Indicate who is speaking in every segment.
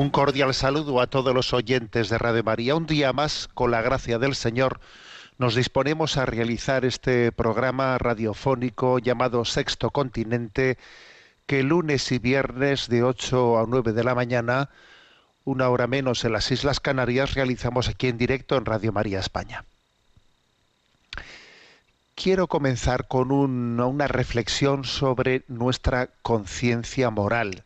Speaker 1: Un cordial saludo a todos los oyentes de Radio María. Un día más, con la gracia del Señor, nos disponemos a realizar este programa radiofónico llamado Sexto Continente, que lunes y viernes de 8 a 9 de la mañana, una hora menos en las Islas Canarias, realizamos aquí en directo en Radio María España. Quiero comenzar con un- una reflexión sobre nuestra conciencia moral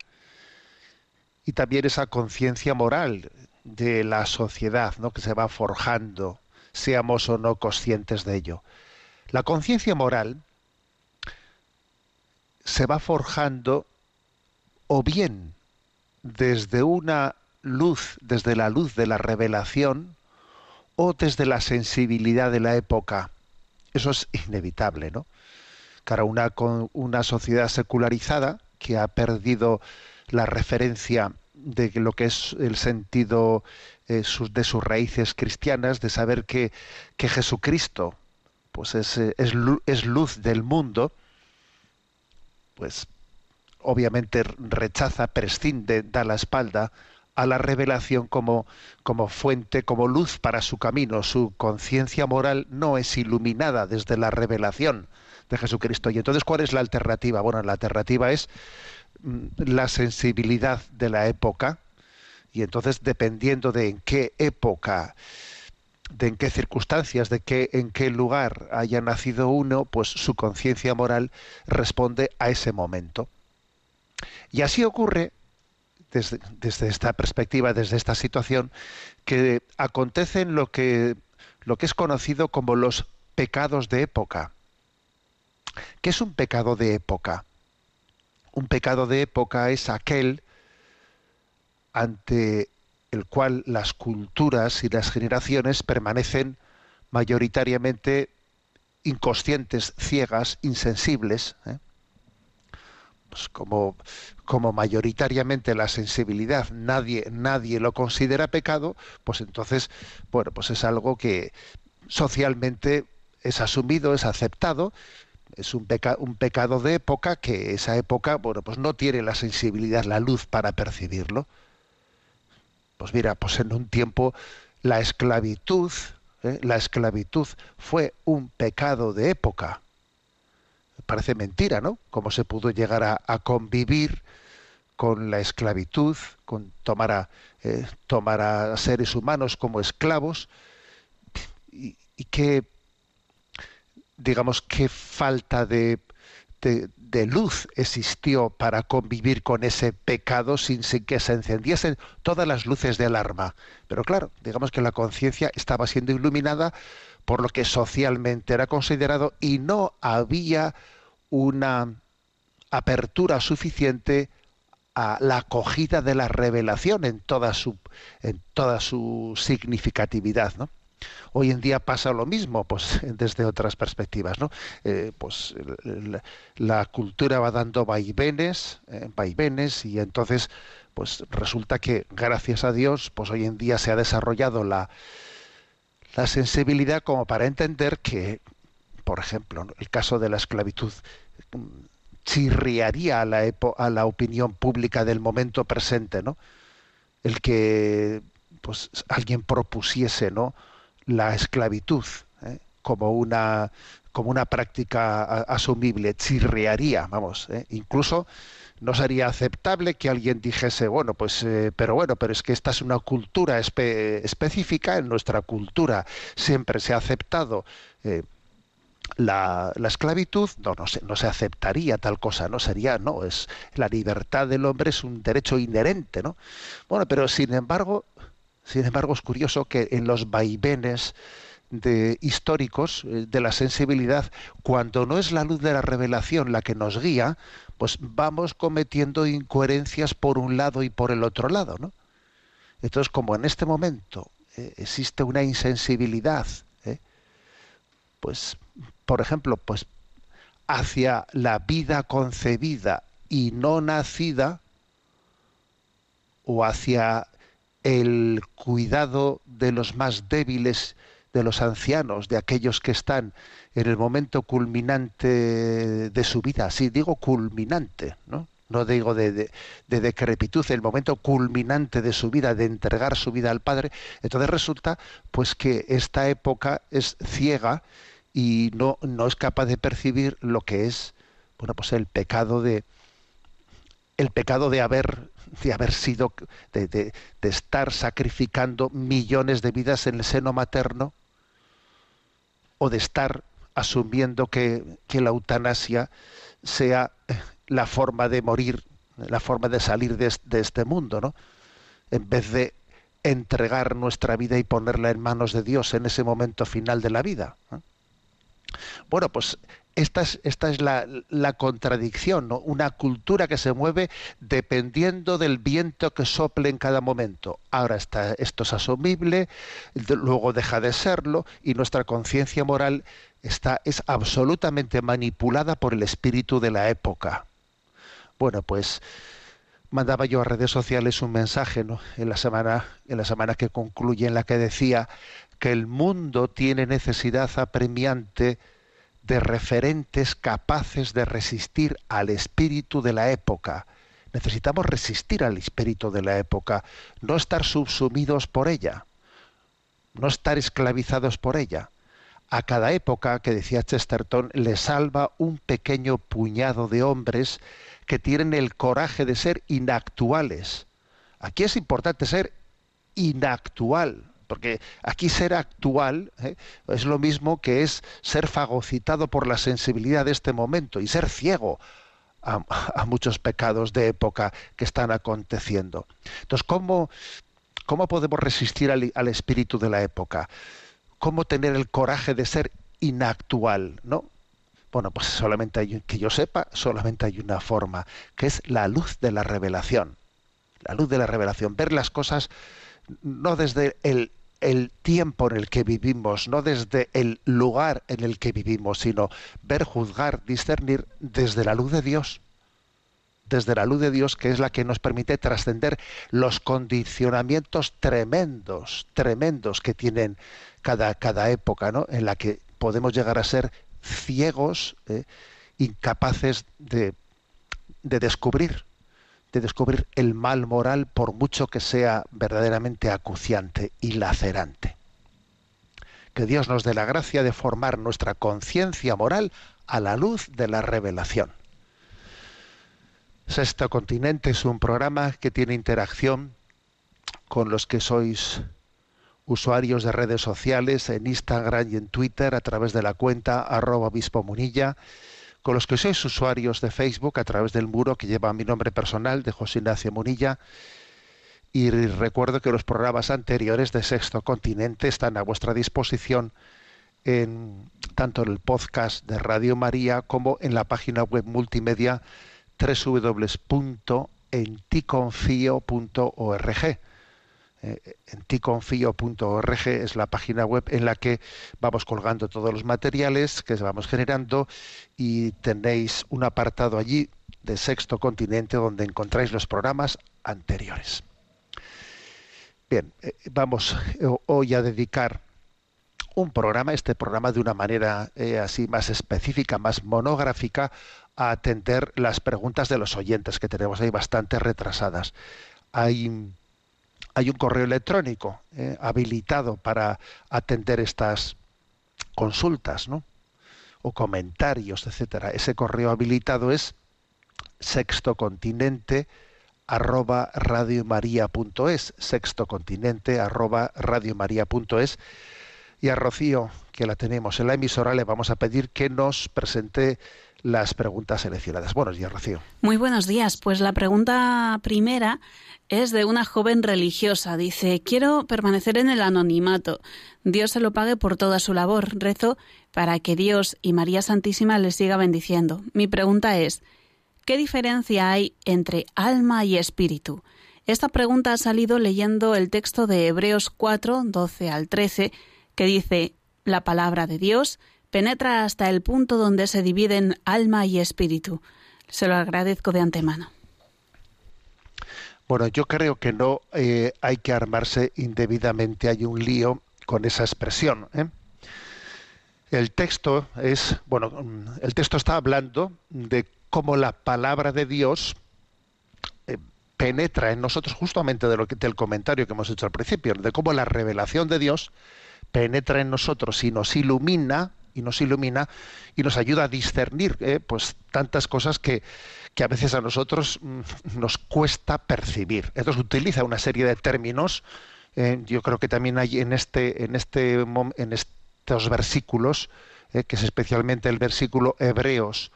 Speaker 1: y también esa conciencia moral de la sociedad ¿no? que se va forjando, seamos o no conscientes de ello. La conciencia moral se va forjando o bien desde una luz, desde la luz de la revelación, o desde la sensibilidad de la época. Eso es inevitable, ¿no? Claro, una, una sociedad secularizada que ha perdido la referencia de lo que es el sentido eh, de sus raíces cristianas, de saber que, que Jesucristo pues es, eh, es, es luz del mundo, pues obviamente rechaza, prescinde, da la espalda a la revelación como, como fuente, como luz para su camino. Su conciencia moral no es iluminada desde la revelación de Jesucristo. Y entonces, ¿cuál es la alternativa? Bueno, la alternativa es la sensibilidad de la época. Y entonces, dependiendo de en qué época, de en qué circunstancias, de qué, en qué lugar haya nacido uno, pues su conciencia moral responde a ese momento. Y así ocurre, desde, desde esta perspectiva, desde esta situación, que acontecen lo que, lo que es conocido como los pecados de época. ¿Qué es un pecado de época? Un pecado de época es aquel ante el cual las culturas y las generaciones permanecen mayoritariamente inconscientes, ciegas, insensibles. ¿eh? Pues como, como mayoritariamente la sensibilidad nadie, nadie lo considera pecado, pues entonces, bueno, pues es algo que socialmente es asumido, es aceptado, es un, un pecado de época que esa época, bueno, pues no tiene la sensibilidad, la luz para percibirlo. Pues mira, pues en un tiempo la esclavitud, ¿eh? la esclavitud fue un pecado de época. Parece mentira, ¿no? Cómo se pudo llegar a, a convivir con la esclavitud, con tomar a, eh, tomar a seres humanos como esclavos y, y qué, digamos, qué falta de, de, luz existió para convivir con ese pecado sin, sin que se encendiesen todas las luces de alarma. Pero claro, digamos que la conciencia estaba siendo iluminada por lo que socialmente era considerado y no había una apertura suficiente a la acogida de la revelación en toda su en toda su significatividad, ¿no? Hoy en día pasa lo mismo, pues desde otras perspectivas, ¿no? Eh, pues la, cultura va dando vaivenes, eh, vaivenes y entonces, pues resulta que gracias a Dios, pues hoy en día se ha desarrollado la la sensibilidad como para entender que, por ejemplo, el caso de la esclavitud chirriaría a la, epo- a la opinión pública del momento presente, ¿no? El que pues alguien propusiese, ¿no? La esclavitud ¿eh? como una como una práctica asumible, chirriaría, vamos, ¿eh? incluso no sería aceptable que alguien dijese, bueno, pues, eh, pero bueno, pero es que esta es una cultura espe- específica, en nuestra cultura siempre se ha aceptado la, la esclavitud, no, no se, no se aceptaría tal cosa, no sería, no, es la libertad del hombre es un derecho inherente, ¿no? Bueno, pero sin embargo, sin embargo es curioso que en los vaivenes históricos eh, de la sensibilidad, cuando no es la luz de la revelación la que nos guía, pues vamos cometiendo incoherencias por un lado y por el otro lado, ¿no? Entonces, como en este momento eh, existe una insensibilidad, ¿eh? pues, por ejemplo, pues hacia la vida concebida y no nacida, o hacia el cuidado de los más débiles, de los ancianos, de aquellos que están en el momento culminante de su vida. Sí, digo culminante, ¿no? No digo de, de, de decrepitud, el momento culminante de su vida, de entregar su vida al Padre. Entonces resulta pues que esta época es ciega y no, no es capaz de percibir lo que es bueno pues el pecado de el pecado de haber de haber sido de, de, de estar sacrificando millones de vidas en el seno materno o de estar asumiendo que, que la eutanasia sea la forma de morir, la forma de salir de, de este mundo, ¿no? En vez de entregar nuestra vida y ponerla en manos de Dios en ese momento final de la vida. ¿no? Bueno, pues esta es, la, contradicción, ¿no? una cultura que se mueve dependiendo del viento que sople en cada momento. Ahora está, esto es asumible, luego deja de serlo y nuestra conciencia moral está, es absolutamente manipulada por el espíritu de la época. Bueno, pues mandaba yo a redes sociales un mensaje ¿no? en, la semana, en la semana que concluye en la que decía que el mundo tiene necesidad apremiante de referentes capaces de resistir al espíritu de la época. Necesitamos resistir al espíritu de la época, no estar subsumidos por ella, no estar esclavizados por ella. A cada época, que decía Chesterton, le salva un pequeño puñado de hombres que tienen el coraje de ser inactuales. Aquí es importante ser inactual, porque aquí ser actual ¿eh? es lo mismo que es ser fagocitado por la sensibilidad de este momento y ser ciego a, muchos pecados de época que están aconteciendo. Entonces, ¿cómo, cómo podemos resistir al, al, espíritu de la época? ¿Cómo tener el coraje de ser inactual? ¿no? Bueno, pues solamente hay, que yo sepa, solamente hay una forma, que es la luz de la revelación. La luz de la revelación, ver las cosas no desde el, el, tiempo en el que vivimos, no desde el lugar en el que vivimos, sino ver, juzgar, discernir desde la luz de Dios. Desde la luz de Dios, que es la que nos permite trascender los condicionamientos tremendos, tremendos que tienen cada, cada época, ¿no? En la que podemos llegar a ser ciegos, eh, incapaces de, de descubrir de descubrir el mal moral por mucho que sea verdaderamente acuciante y lacerante. Que Dios nos dé la gracia de formar nuestra conciencia moral a la luz de la revelación. Sexto Continente es un programa que tiene interacción con los que sois usuarios de redes sociales en Instagram y en Twitter a través de la cuenta arroba obispo munilla con los que sois usuarios de Facebook a través del muro que lleva mi nombre personal de José Ignacio Munilla. Y recuerdo que los programas anteriores de Sexto Continente están a vuestra disposición en, tanto en el podcast de Radio María como en la página web multimedia www.enticonfio.org. Eh, en ticonfio.org es la página web en la que vamos colgando todos los materiales que vamos generando y tenéis un apartado allí de Sexto Continente donde encontráis los programas anteriores. Bien, eh, vamos hoy a dedicar un programa, este programa de una manera eh, así más específica, más monográfica, a atender las preguntas de los oyentes que tenemos ahí bastante retrasadas. Hay hay un correo electrónico eh, habilitado para atender estas consultas, ¿no? o comentarios, etcétera. Ese correo habilitado es sextocontinente arroba radiomaria.es, sextocontinente arroba radiomaria.es y a Rocío, que la tenemos en la emisora, le vamos a pedir que nos presente las preguntas seleccionadas. Buenos días, Rocío.
Speaker 2: Muy buenos días. Pues la pregunta primera es de una joven religiosa. Dice, quiero permanecer en el anonimato. Dios se lo pague por toda su labor. Rezo para que Dios y María Santísima les siga bendiciendo. Mi pregunta es, ¿qué diferencia hay entre alma y espíritu? Esta pregunta ha salido leyendo el texto de Hebreos 4, 12 al 13, que dice, la palabra de Dios penetra hasta el punto donde se dividen alma y espíritu. Se lo agradezco de antemano.
Speaker 1: Bueno, yo creo que no eh, hay que armarse indebidamente. Hay un lío con esa expresión. ¿eh? El texto es, bueno, el texto está hablando de cómo la palabra de Dios eh, penetra en nosotros justamente de lo que, del comentario que hemos hecho al principio, de cómo la revelación de Dios penetra en nosotros y nos ilumina y nos ilumina y nos ayuda a discernir eh, pues tantas cosas que, que, a veces a nosotros mm, nos cuesta percibir. Entonces utiliza una serie de términos. Eh, yo creo que también hay en este en este en estos versículos, eh, que es especialmente el versículo Hebreos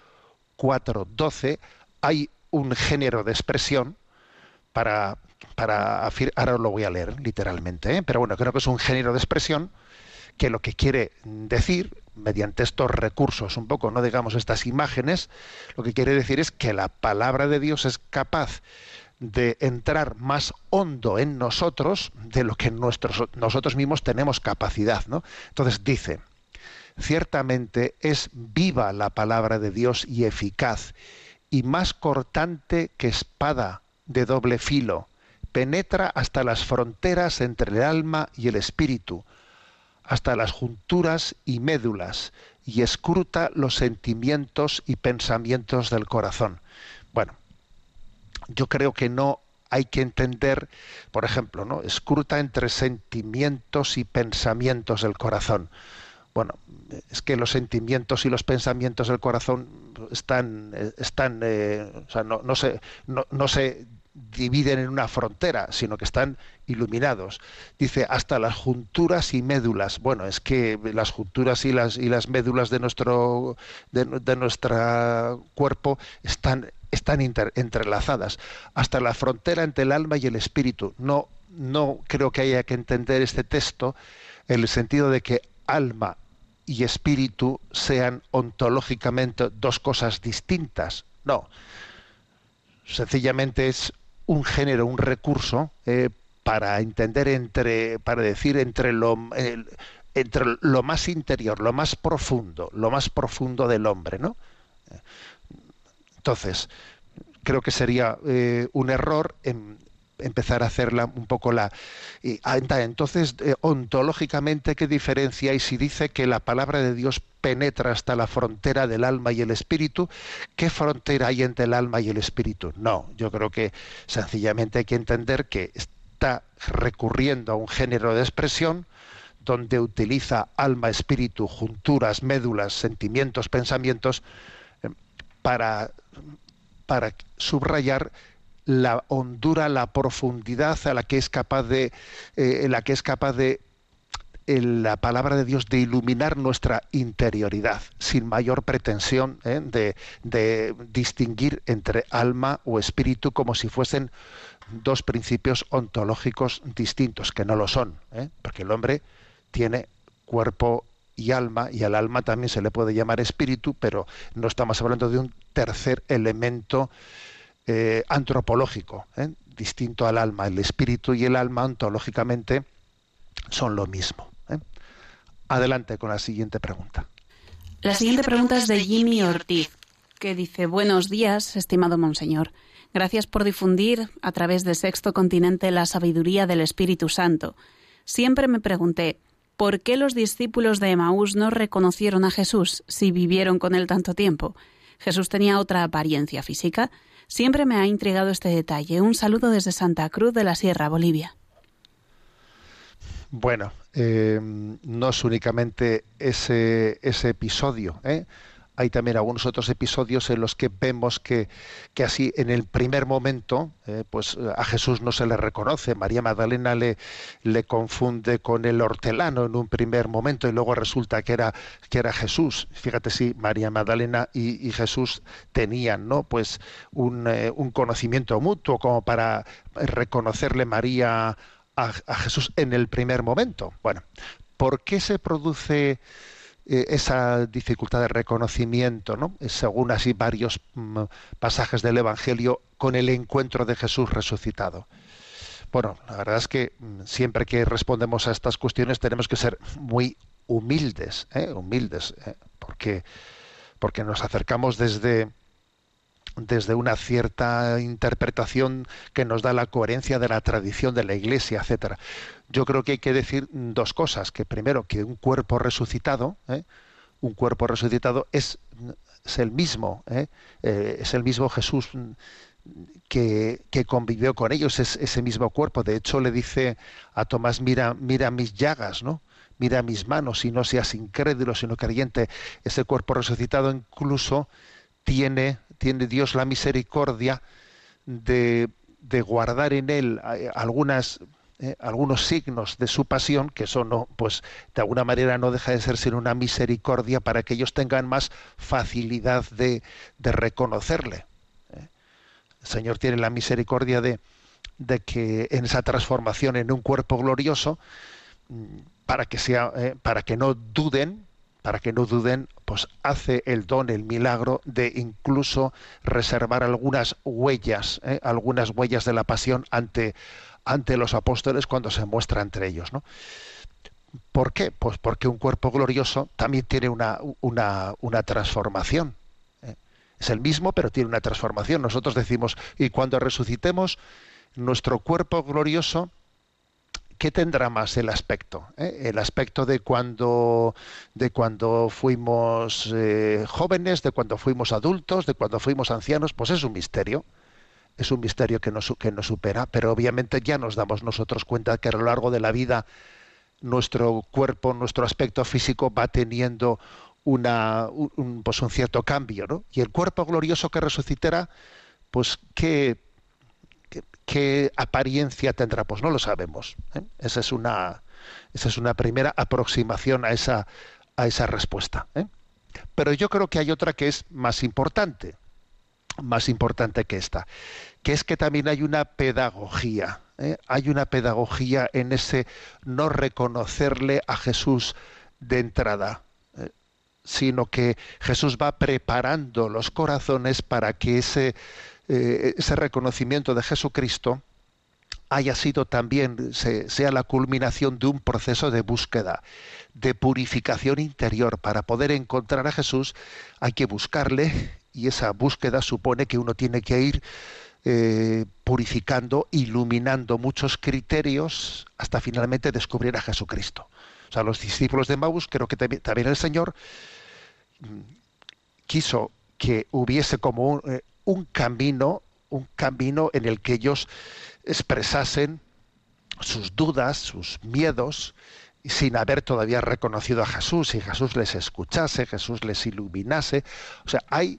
Speaker 1: 4:12, hay un género de expresión para para ahora lo voy a leer literalmente, pero bueno, creo que es un género de expresión que lo que quiere decir mediante estos recursos, un poco, no digamos estas imágenes, lo que quiere decir es que la palabra de Dios es capaz de entrar más hondo en nosotros de lo que nosotros mismos tenemos capacidad. ¿no? Entonces dice, ciertamente es viva la palabra de Dios y eficaz, y más cortante que espada de doble filo, penetra hasta las fronteras entre el alma y el espíritu, hasta las junturas y médulas y escruta los sentimientos y pensamientos del corazón. Bueno, yo creo que no hay que entender, por ejemplo, ¿no? escruta entre sentimientos y pensamientos del corazón. Bueno, es que los sentimientos y los pensamientos del corazón están, están, eh, o sea, no, no, se, no, no se dividen en una frontera, sino que están iluminados. Dice hasta las junturas y médulas. Bueno, es que las junturas y las y las médulas de nuestro de, nuestro cuerpo están están entrelazadas hasta la frontera entre el alma y el espíritu. No no creo que haya que entender este texto en el sentido de que alma y espíritu sean ontológicamente dos cosas distintas. No, sencillamente es un género, un recurso eh, para entender entre, para decir entre lo, entre lo más interior, lo más profundo, lo más profundo del hombre, ¿no? Entonces, creo que sería eh, un error en, empezar a hacerla un poco la ah, entonces eh, ontológicamente qué diferencia hay si dice que la palabra de Dios penetra hasta la frontera del alma y el espíritu qué frontera hay entre el alma y el espíritu no yo creo que sencillamente hay que entender que está recurriendo a un género de expresión donde utiliza alma espíritu junturas médulas sentimientos pensamientos eh, para para subrayar la hondura, la profundidad a la que es capaz de, eh, la que es capaz de la palabra de Dios de iluminar nuestra interioridad, sin mayor pretensión ¿eh? de, de, distinguir entre alma o espíritu como si fuesen dos principios ontológicos distintos, que no lo son, ¿eh? porque el hombre tiene cuerpo y alma, y al alma también se le puede llamar espíritu, pero no estamos hablando de un tercer elemento eh, antropológico, ¿eh? distinto al alma. El espíritu y el alma ontológicamente son lo mismo. ¿eh? Adelante con la siguiente pregunta.
Speaker 2: La siguiente pregunta es de Jimmy Ortiz, que dice, buenos días, estimado Monseñor. Gracias por difundir a través de Sexto Continente la sabiduría del Espíritu Santo. Siempre me pregunté, ¿por qué los discípulos de Emaús no reconocieron a Jesús si vivieron con él tanto tiempo? ¿Jesús tenía otra apariencia física? Siempre me ha intrigado este detalle. Un saludo desde Santa Cruz de la Sierra, Bolivia.
Speaker 1: Bueno, eh, no es únicamente ese, ese episodio. ¿eh? Hay también algunos otros episodios en los que vemos que, que así en el primer momento, eh, pues a Jesús no se le reconoce. María Magdalena le, le confunde con el hortelano en un primer momento y luego resulta que era, que era Jesús. Fíjate si María Magdalena y, Jesús tenían, ¿no? Pues un, eh, un conocimiento mutuo como para reconocerle María a Jesús en el primer momento. Bueno, ¿por qué se produce eh, esa dificultad de reconocimiento, ¿no? según así varios mm, pasajes del Evangelio, con el encuentro de Jesús resucitado. Bueno, la verdad es que mm, siempre que respondemos a estas cuestiones tenemos que ser muy humildes, ¿eh? humildes, ¿eh? porque porque nos acercamos desde desde una cierta interpretación que nos da la coherencia de la tradición de la Iglesia, etcétera. Yo creo que hay que decir dos cosas: que primero que un cuerpo resucitado, ¿eh? un cuerpo resucitado es, el mismo, ¿eh? Eh, es el mismo Jesús que, que, convivió con ellos, es ese mismo cuerpo. De hecho, le dice a Tomás: mira, mira mis llagas, ¿no? Mira mis manos, y no seas incrédulo, sino creyente. Ese cuerpo resucitado incluso tiene tiene Dios la misericordia de, de guardar en él eh, algunas eh, algunos signos de su pasión que eso no pues de alguna manera no deja de ser sino una misericordia para que ellos tengan más facilidad de, de reconocerle ¿eh? el Señor tiene la misericordia de, de que en esa transformación en un cuerpo glorioso mm, para que sea para que no duden para que no duden, pues hace el don, el milagro de incluso reservar algunas huellas, ¿eh? algunas huellas de la pasión ante, ante los apóstoles cuando se muestra entre ellos. ¿no? ¿Por qué? Pues porque un cuerpo glorioso también tiene una, una, una transformación. ¿eh? Es el mismo, pero tiene una transformación. Nosotros decimos, y cuando resucitemos, nuestro cuerpo glorioso ¿qué tendrá más el aspecto? ¿Eh? El aspecto de cuando, de cuando fuimos eh, jóvenes, de cuando fuimos adultos, de cuando fuimos ancianos, pues es un misterio. Es un misterio que nos, que nos supera, pero obviamente ya nos damos nosotros cuenta que a lo largo de la vida nuestro cuerpo, nuestro aspecto físico va teniendo una, un, pues un cierto cambio, ¿no? Y el cuerpo glorioso que resucitará, pues qué ¿Qué apariencia tendrá? Pues no lo sabemos. ¿eh? Esa, es una, esa es una primera aproximación a esa, a esa respuesta. ¿eh? Pero yo creo que hay otra que es más importante, más importante que esta, que es que también hay una pedagogía. ¿eh? Hay una pedagogía en ese no reconocerle a Jesús de entrada sino que Jesús va preparando los corazones para que ese eh, ese reconocimiento de Jesucristo haya sido también, sea la culminación de un proceso de búsqueda, de purificación interior. Para poder encontrar a Jesús hay que buscarle y esa búsqueda supone que uno tiene que ir eh, purificando, iluminando muchos criterios hasta finalmente descubrir a Jesucristo. O sea, los discípulos de Maús, creo que también el Señor mm, quiso que hubiese como un, eh, un camino, un camino en el que ellos expresasen sus dudas, sus miedos, sin haber todavía reconocido a Jesús, y Jesús les escuchase, Jesús les iluminase. O sea, hay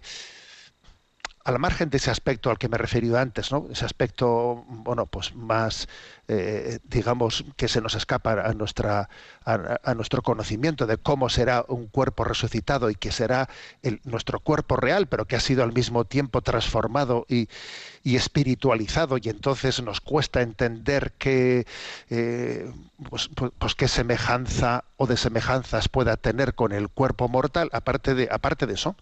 Speaker 1: al margen de ese aspecto al que me he referido antes, ¿no? ese aspecto, bueno, pues más, eh, digamos, que se nos escapa a, nuestra, a, nuestro conocimiento de cómo será un cuerpo resucitado y que será nuestro cuerpo real, pero que ha sido al mismo tiempo transformado y, y espiritualizado, y entonces nos cuesta entender que, eh, pues, pues, pues, qué semejanza o de semejanzas pueda tener con el cuerpo mortal, aparte de, aparte de eso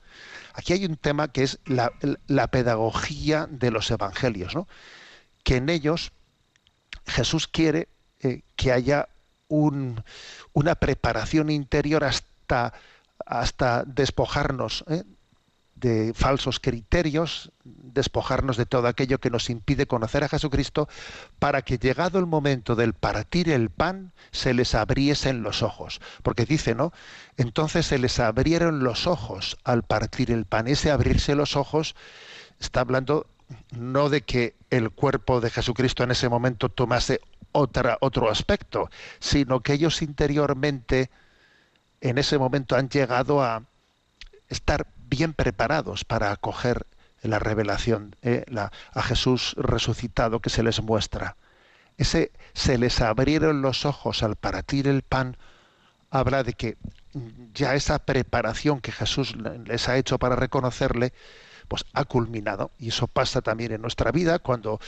Speaker 1: Aquí hay un tema que es la, pedagogía de los evangelios, ¿no? que en ellos Jesús quiere eh, que haya un, una preparación interior hasta, hasta despojarnos ¿eh? De falsos criterios, despojarnos de todo aquello que nos impide conocer a Jesucristo, para que llegado el momento del partir el pan, se les abriesen los ojos. Porque dice, ¿no? Entonces se les abrieron los ojos al partir el pan. Ese abrirse los ojos está hablando no de que el cuerpo de Jesucristo en ese momento tomase otro aspecto, sino que ellos interiormente en ese momento han llegado a estar bien preparados para acoger la revelación, eh, a Jesús resucitado que se les muestra. Ese se les abrieron los ojos al partir el pan, habla de que ya esa preparación que Jesús les ha hecho para reconocerle, pues ha culminado. Y eso pasa también en nuestra vida cuando,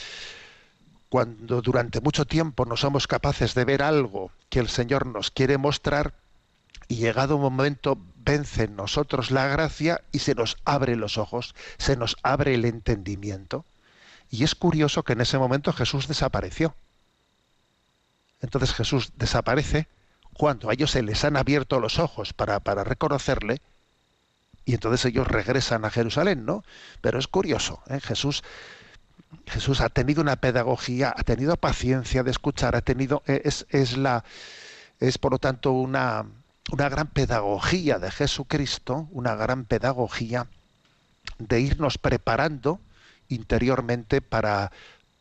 Speaker 1: cuando durante mucho tiempo no somos capaces de ver algo que el Señor nos quiere mostrar y llegado un momento vence en nosotros la gracia y se nos abre los ojos, se nos abre el entendimiento. Y es curioso que en ese momento Jesús desapareció. Entonces Jesús desaparece cuando a ellos se les han abierto los ojos para, para reconocerle, y entonces ellos regresan a Jerusalén, ¿no? Pero es curioso, ¿eh? Jesús, Jesús ha tenido una pedagogía, ha tenido paciencia de escuchar, ha tenido, es, es la, es por lo tanto una, una gran pedagogía de Jesucristo, una gran pedagogía de irnos preparando interiormente para,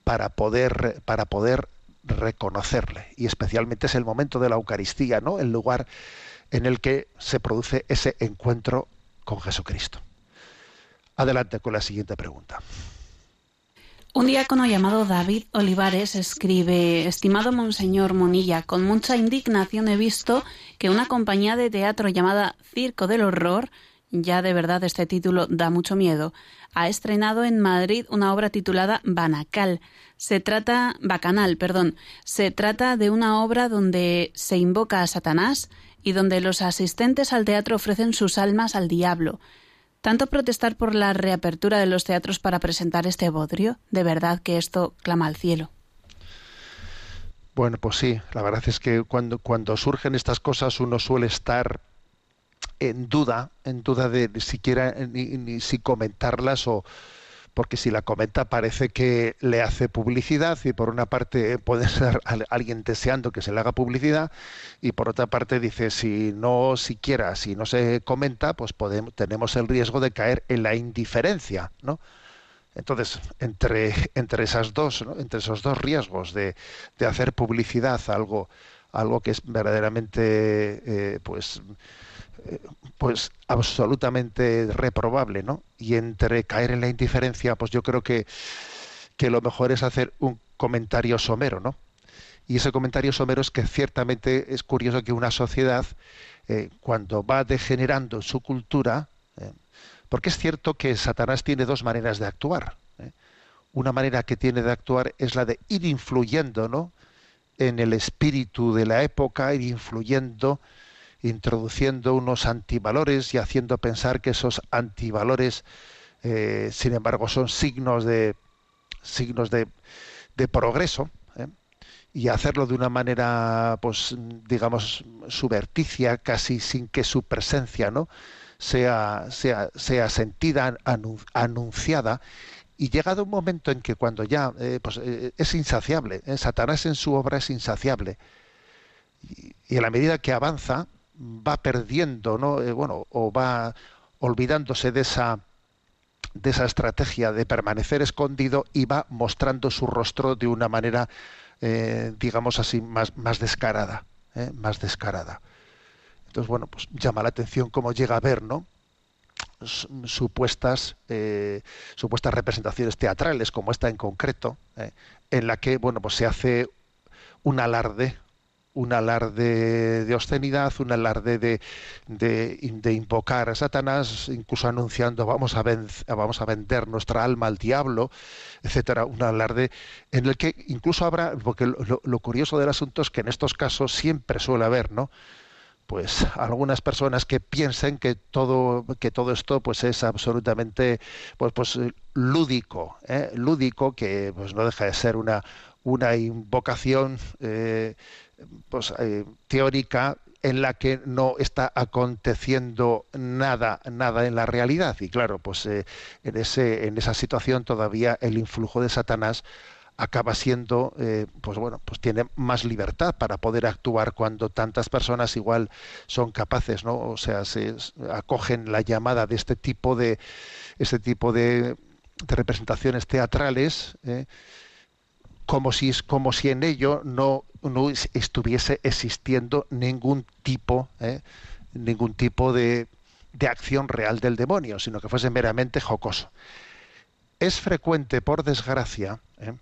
Speaker 1: para, poder, para poder reconocerle. Y especialmente es el momento de la Eucaristía, ¿no? El lugar en el que se produce ese encuentro con Jesucristo. Adelante con la siguiente pregunta.
Speaker 2: Un diácono llamado David Olivares escribe, estimado Monseñor Monilla, con mucha indignación he visto que una compañía de teatro llamada Circo del Horror, ya de verdad este título da mucho miedo, ha estrenado en Madrid una obra titulada Banacal. Se trata, Bacanal, perdón, se trata de una obra donde se invoca a Satanás y donde los asistentes al teatro ofrecen sus almas al diablo. ¿Tanto protestar por la reapertura de los teatros para presentar este bodrio? De verdad que esto clama al cielo.
Speaker 1: Bueno, pues sí, la verdad es que cuando, cuando surgen estas cosas uno suele estar en duda, en duda de, siquiera ni si comentarlas o, porque si la comenta parece que le hace publicidad y por una parte puede ser alguien deseando que se le haga publicidad y por otra parte dice si no siquiera si no se comenta pues podemos, tenemos el riesgo de caer en la indiferencia, ¿no? Entonces, entre, entre esas dos, entre esos dos riesgos de, de hacer publicidad algo, algo que es verdaderamente eh, pues pues absolutamente reprobable, ¿no? Y entre caer en la indiferencia, pues yo creo que, que lo mejor es hacer un comentario somero, ¿no? Y ese comentario somero es que ciertamente es curioso que una sociedad, eh, cuando va degenerando su cultura, eh, porque es cierto que Satanás tiene dos maneras de actuar. ¿eh? Una manera que tiene de actuar es la de ir influyendo, ¿no? En el espíritu de la época, ir influyendo introduciendo unos antivalores y haciendo pensar que esos antivalores, eh, sin embargo, son signos de signos de, de progreso ¿eh? y hacerlo de una manera, pues, digamos, subverticia, casi sin que su presencia, ¿no? sea, sea, sea sentida, anunciada y llegado un momento en que cuando ya eh, pues, es insaciable, Satanás en su obra es insaciable, y, y, a la medida que avanza, va perdiendo, ¿no? Eh, bueno, o va olvidándose de esa de esa estrategia de permanecer escondido y va mostrando su rostro de una manera, eh, digamos así, más, más descarada, ¿eh? más descarada. Entonces, bueno, pues llama la atención cómo llega a ver, ¿no? supuestas supuestas representaciones teatrales como esta en concreto en la que bueno pues se hace un alarde un alarde de obscenidad, un alarde de, de, invocar a Satanás, incluso anunciando vamos a, vamos a vender nuestra alma al diablo, etcétera, un alarde en el que incluso habrá, porque lo, curioso del asunto es que en estos casos siempre suele haber, ¿no? pues algunas personas que piensen que todo que todo esto pues es absolutamente pues pues lúdico ¿eh? lúdico que pues no deja de ser una una invocación eh, pues, eh, teórica en la que no está aconteciendo nada, nada en la realidad. Y claro, pues eh, en, ese, en esa situación todavía el influjo de Satanás acaba siendo, eh, pues bueno, pues tiene más libertad para poder actuar cuando tantas personas igual son capaces, ¿no? O sea, se acogen la llamada de este tipo de, este tipo de, representaciones teatrales como si, como si en ello no, no estuviese existiendo ningún tipo, ¿eh? ningún tipo de, de acción real del demonio, sino que fuese meramente jocoso. Es frecuente, por desgracia, ¿eh?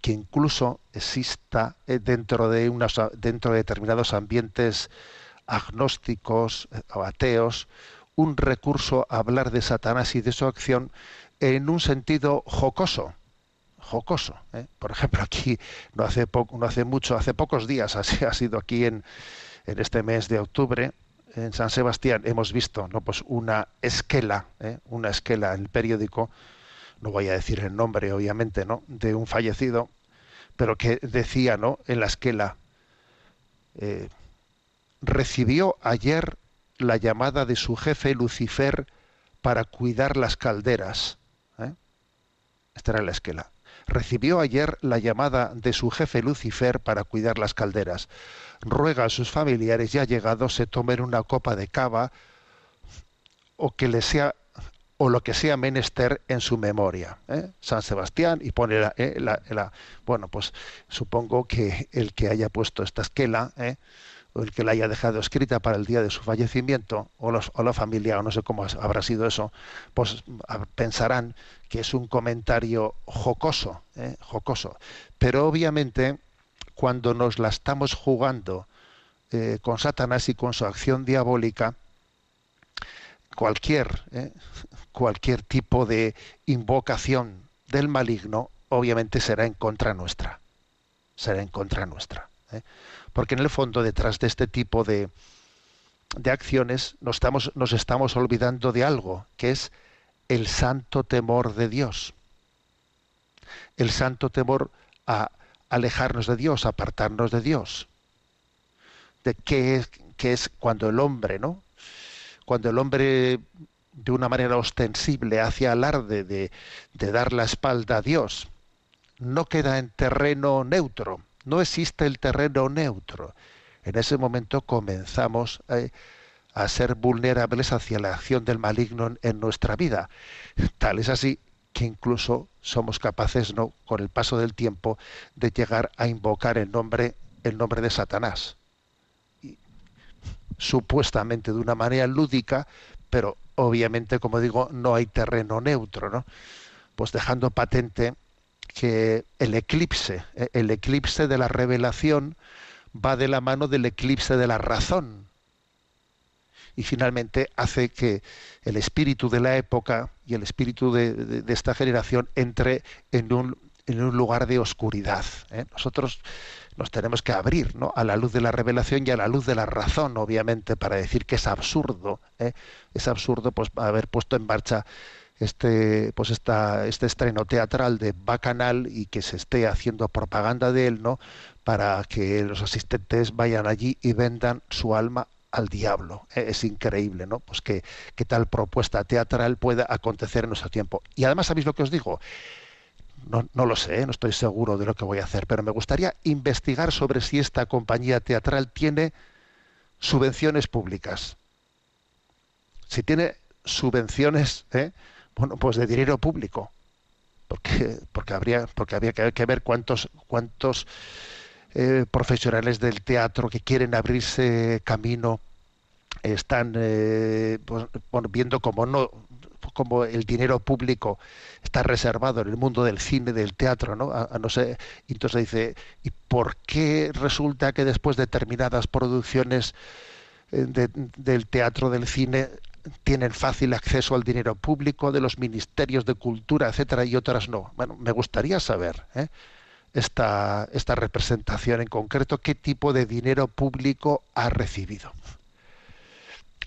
Speaker 1: que incluso exista eh, dentro de dentro de determinados ambientes agnósticos o ateos un recurso a hablar de Satanás y de su acción en un sentido jocoso jocoso. ¿eh? Por ejemplo, aquí no hace poco, no hace mucho, hace pocos días, así ha sido aquí en, en este mes de octubre, en San Sebastián, hemos visto, no, pues una esquela, ¿eh? una esquela en el periódico, no voy a decir el nombre, obviamente, ¿no? de un fallecido, pero que decía, ¿no? en la esquela, eh, recibió ayer la llamada de su jefe Lucifer para cuidar las calderas. Esta era la esquela. Recibió ayer la llamada de su jefe Lucifer para cuidar las calderas. Ruega a sus familiares ya llegados se tomen una copa de cava o que le sea o lo que sea menester en su memoria. ¿eh? San Sebastián y pone la, ¿eh? la, la, bueno pues supongo que el que haya puesto esta esquela ¿eh? O el que la haya dejado escrita para el día de su fallecimiento, o, la familia, o no sé cómo habrá sido eso, pues pensarán que es un comentario jocoso, ¿eh? jocoso. Pero obviamente, cuando nos la estamos jugando eh, con Satanás y con su acción diabólica, cualquier, ¿eh? cualquier tipo de invocación del maligno, obviamente será en contra nuestra. Será en contra nuestra. Porque en el fondo detrás de este tipo de, de acciones nos estamos, nos estamos olvidando de algo, que es el santo temor de Dios. El santo temor a alejarnos de Dios, apartarnos de Dios. De qué es, es cuando el hombre, ¿no? Cuando el hombre de una manera ostensible hace alarde de, de dar la espalda a Dios, no queda en terreno neutro, no existe el terreno neutro. En ese momento comenzamos eh, a ser vulnerables hacia la acción del maligno en, nuestra vida. Tal es así que incluso somos capaces, no, con el paso del tiempo, de llegar a invocar el nombre, el nombre de Satanás. Supuestamente de una manera lúdica, pero obviamente, como digo, no hay terreno neutro, ¿no? Pues dejando patente que el eclipse, eh, el eclipse de la revelación va de la mano del eclipse de la razón. Y finalmente hace que el espíritu de la época y el espíritu de, esta generación entre en un, en un lugar de oscuridad. ¿eh? Nosotros nos tenemos que abrir ¿no? a la luz de la revelación y a la luz de la razón, obviamente, para decir que es absurdo, ¿eh? es absurdo pues haber puesto en marcha este pues esta, este estreno teatral de Bacanal y que se esté haciendo propaganda de él, ¿no? Para que los asistentes vayan allí y vendan su alma al diablo. E, es increíble, ¿no? Pues que, que tal propuesta teatral pueda acontecer en nuestro tiempo. Y además, ¿sabéis lo que os digo? No, no, lo sé, no estoy seguro de lo que voy a hacer, pero me gustaría investigar sobre si esta compañía teatral tiene subvenciones públicas. Si tiene subvenciones, ¿eh? Bueno, pues de dinero público, porque, porque habría, porque habría que ver cuántos, cuántos eh, profesionales del teatro que quieren abrirse camino están eh, pues, viendo como no como el dinero público está reservado en el mundo del cine, del teatro, ¿no? A, no sé, entonces dice, ¿y por qué resulta que después de determinadas producciones eh, de, del teatro, del cine, tienen fácil acceso al dinero público de los ministerios de cultura, etcétera, y otras no. Bueno, me gustaría saber ¿eh? esta, esta representación en concreto, qué tipo de dinero público ha recibido.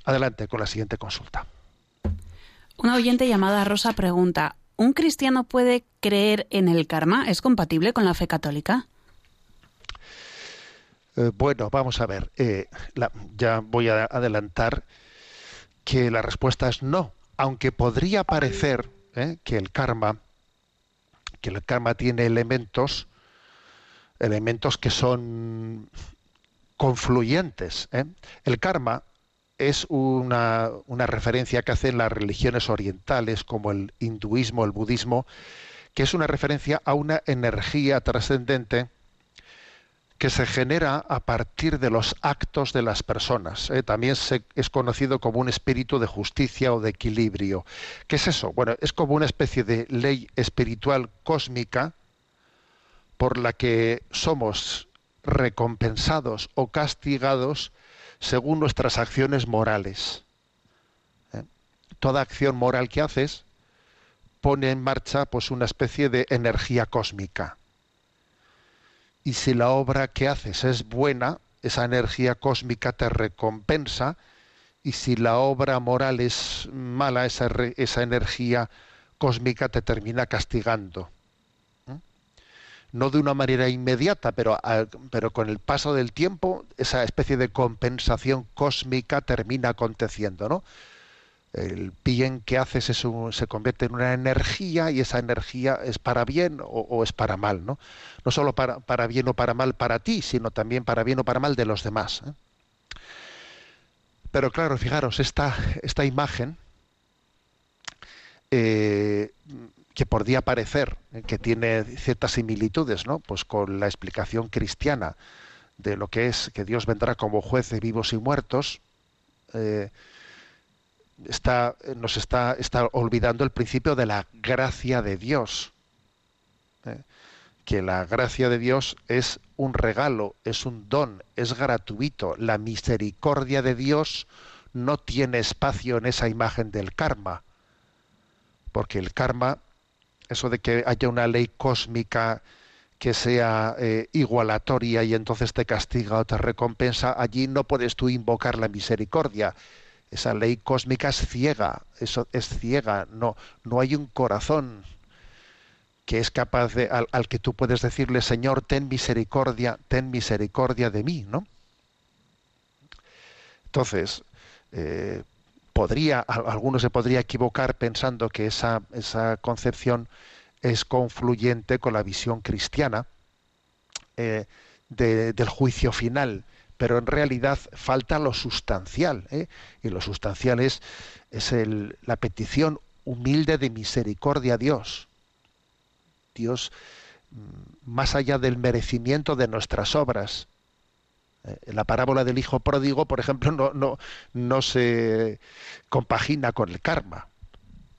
Speaker 1: Adelante con la siguiente consulta.
Speaker 2: Una oyente llamada Rosa pregunta, ¿un cristiano puede creer en el karma? ¿Es compatible con la fe católica?
Speaker 1: Eh, bueno, vamos a ver. Eh, la, ya voy a adelantar que la respuesta es no, aunque podría parecer ¿eh? que el karma, que el karma tiene elementos, elementos que son confluyentes. ¿eh? El karma es una, una, referencia que hacen las religiones orientales como el hinduismo, el budismo, que es una referencia a una energía trascendente que se genera a partir de los actos de las personas. ¿eh? También es conocido como un espíritu de justicia o de equilibrio. ¿Qué es eso? Bueno, es como una especie de ley espiritual cósmica por la que somos recompensados o castigados según nuestras acciones morales. ¿eh? Toda acción moral que haces pone en marcha pues una especie de energía cósmica y si la obra que haces es buena, esa energía cósmica te recompensa, y si la obra moral es mala, esa, esa energía cósmica te termina castigando. No de una manera inmediata, pero, pero con el paso del tiempo, esa especie de compensación cósmica termina aconteciendo, ¿no? El bien que haces se convierte en una energía y esa energía es para bien o, es para mal, ¿no? No solo para, para, bien o para mal para ti, sino también para bien o para mal de los demás. ¿eh? Pero claro, fijaros, esta, esta imagen eh, que podría parecer eh, que tiene ciertas similitudes, ¿no? Pues con la explicación cristiana de lo que es que Dios vendrá como juez de vivos y muertos está, nos está, está, olvidando el principio de la gracia de Dios. ¿eh? Que la gracia de Dios es un regalo, es un don, es gratuito. La misericordia de Dios no tiene espacio en esa imagen del karma. Porque el karma, eso de que haya una ley cósmica que sea eh, igualatoria y entonces te castiga o te recompensa, allí no puedes tú invocar la misericordia esa ley cósmica es ciega, eso es ciega, no, no hay un corazón que es capaz de, al, que tú puedes decirle, Señor, ten misericordia, ten misericordia de mí, ¿no? Entonces, eh, podría, alguno se podría equivocar pensando que esa, esa concepción es confluyente con la visión cristiana eh, del juicio final pero en realidad falta lo sustancial, ¿eh? y lo sustancial es, es la petición humilde de misericordia a Dios. Dios, mm, más allá del merecimiento de nuestras obras. ¿eh? la parábola del hijo pródigo, por ejemplo, no, no, no se compagina con el karma,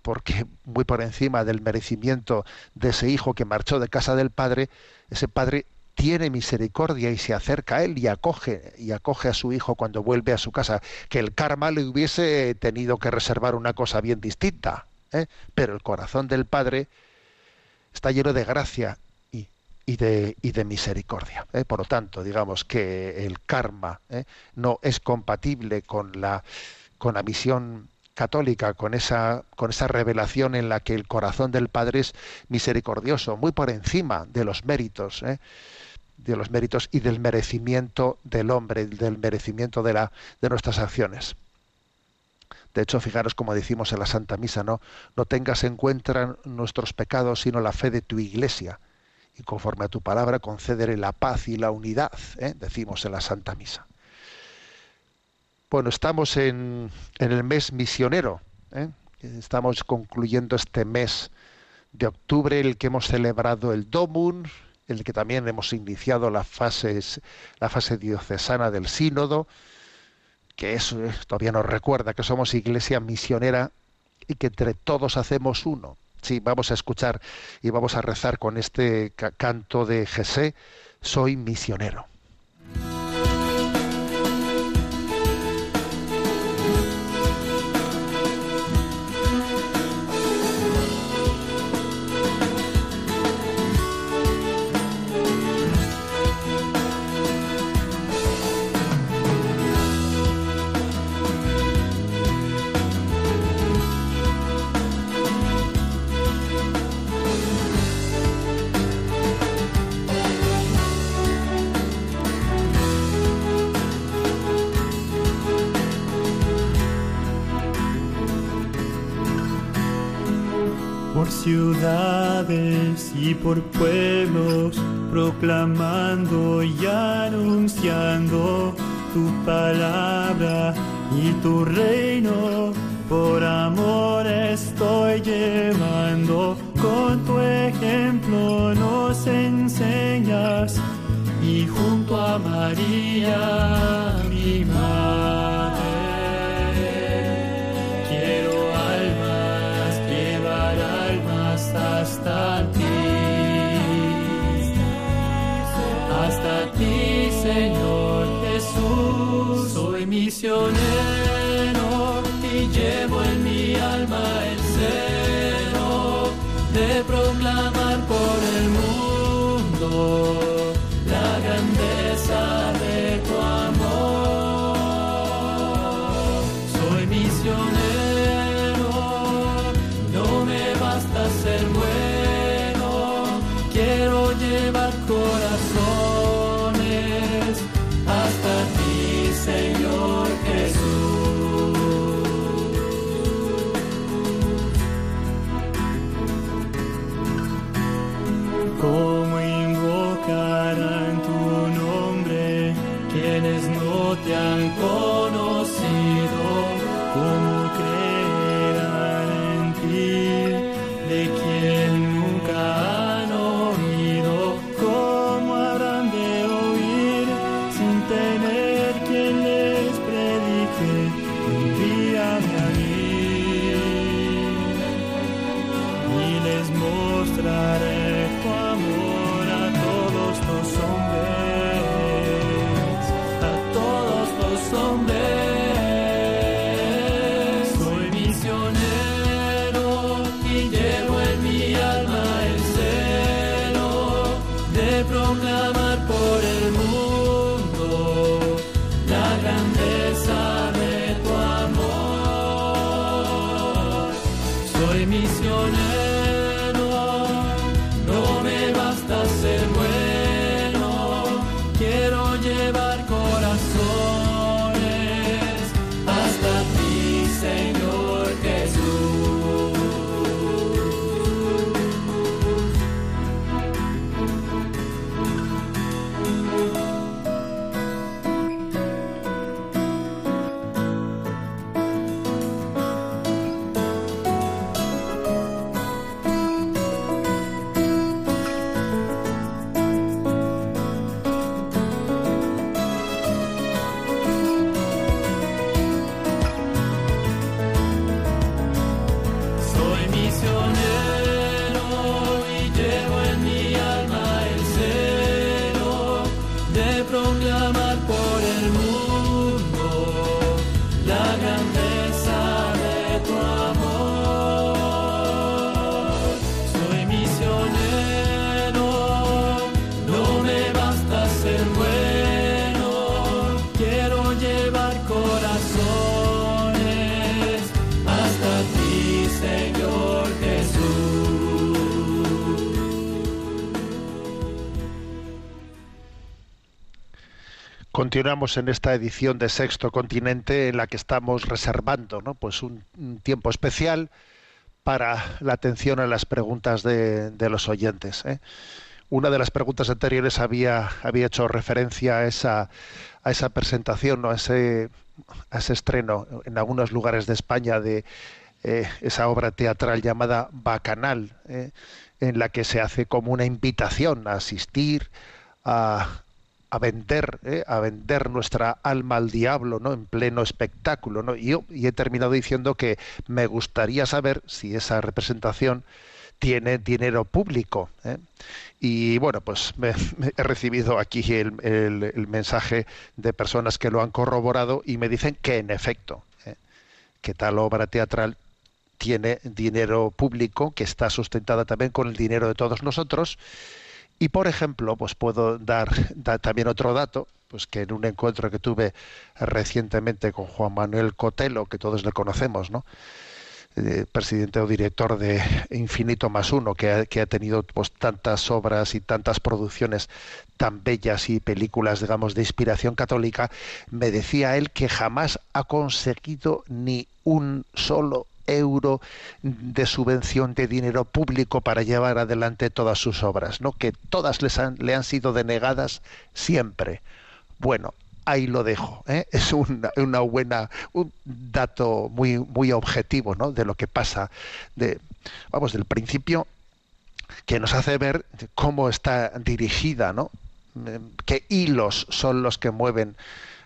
Speaker 1: porque muy por encima del merecimiento de ese hijo que marchó de casa del padre, ese padre tiene misericordia y se acerca a él y acoge y acoge a su hijo cuando vuelve a su casa que el karma le hubiese tenido que reservar una cosa bien distinta ¿eh? pero el corazón del padre está lleno de gracia y, y de, y de misericordia ¿eh? por lo tanto digamos que el karma ¿eh? no es compatible con la con la misión católica con esa con esa revelación en la que el corazón del padre es misericordioso muy por encima de los méritos ¿eh? De los méritos y del merecimiento del hombre, del merecimiento de, la, de nuestras acciones. De hecho, fijaros como decimos en la Santa Misa, ¿no? No tengas en cuenta nuestros pecados, sino la fe de tu iglesia. Y conforme a tu palabra, concederé la paz y la unidad, ¿eh? decimos en la Santa Misa. Bueno, estamos en, en el mes misionero. ¿eh? Estamos concluyendo este mes de octubre, el que hemos celebrado el Domun, en el que también hemos iniciado la fase, la fase diocesana del sínodo, que eso eh, todavía nos recuerda que somos iglesia misionera y que entre todos hacemos uno. Sí, vamos a escuchar y vamos a rezar con este canto de Jesé, soy misionero.
Speaker 3: Ciudades y por pueblos, proclamando y anunciando tu palabra y tu reino. Por amor estoy llevando con tu ejemplo nos enseñas y junto a María, Señor Jesús. Soy misionero
Speaker 1: Continuamos en esta edición de Sexto Continente en la que estamos reservando ¿no? pues un, tiempo especial para la atención a las preguntas de, de los oyentes. ¿eh? Una de las preguntas anteriores había, había hecho referencia a esa, a esa presentación, ¿no? a, ese, a ese estreno en algunos lugares de España de eh, esa obra teatral llamada Bacanal, ¿eh? en la que se hace como una invitación a asistir, a, a vender, ¿eh? a vender nuestra alma al diablo, ¿no? En pleno espectáculo, ¿no? Y yo y he terminado diciendo que me gustaría saber si esa representación tiene dinero público. ¿eh? Y bueno, pues me- he recibido aquí el, el- el mensaje de personas que lo han corroborado y me dicen que en efecto, ¿eh? que tal obra teatral tiene dinero público que está sustentada también con el dinero de todos nosotros y por ejemplo, pues puedo dar, también otro dato, pues que en un encuentro que tuve recientemente con Juan Manuel Cotelo, que todos le conocemos, ¿no? Eh, presidente o director de Infinito más uno, que ha, que ha tenido pues tantas obras y tantas producciones tan bellas y películas, digamos, de inspiración católica, me decía él que jamás ha conseguido ni un solo euro de subvención de dinero público para llevar adelante todas sus obras, ¿no? Que todas les han, le han sido denegadas siempre. Bueno, ahí lo dejo. ¿eh? Es una, buena, un dato muy, muy objetivo, ¿no? De lo que pasa, de, vamos, del principio que nos hace ver cómo está dirigida, ¿no? qué hilos son los que mueven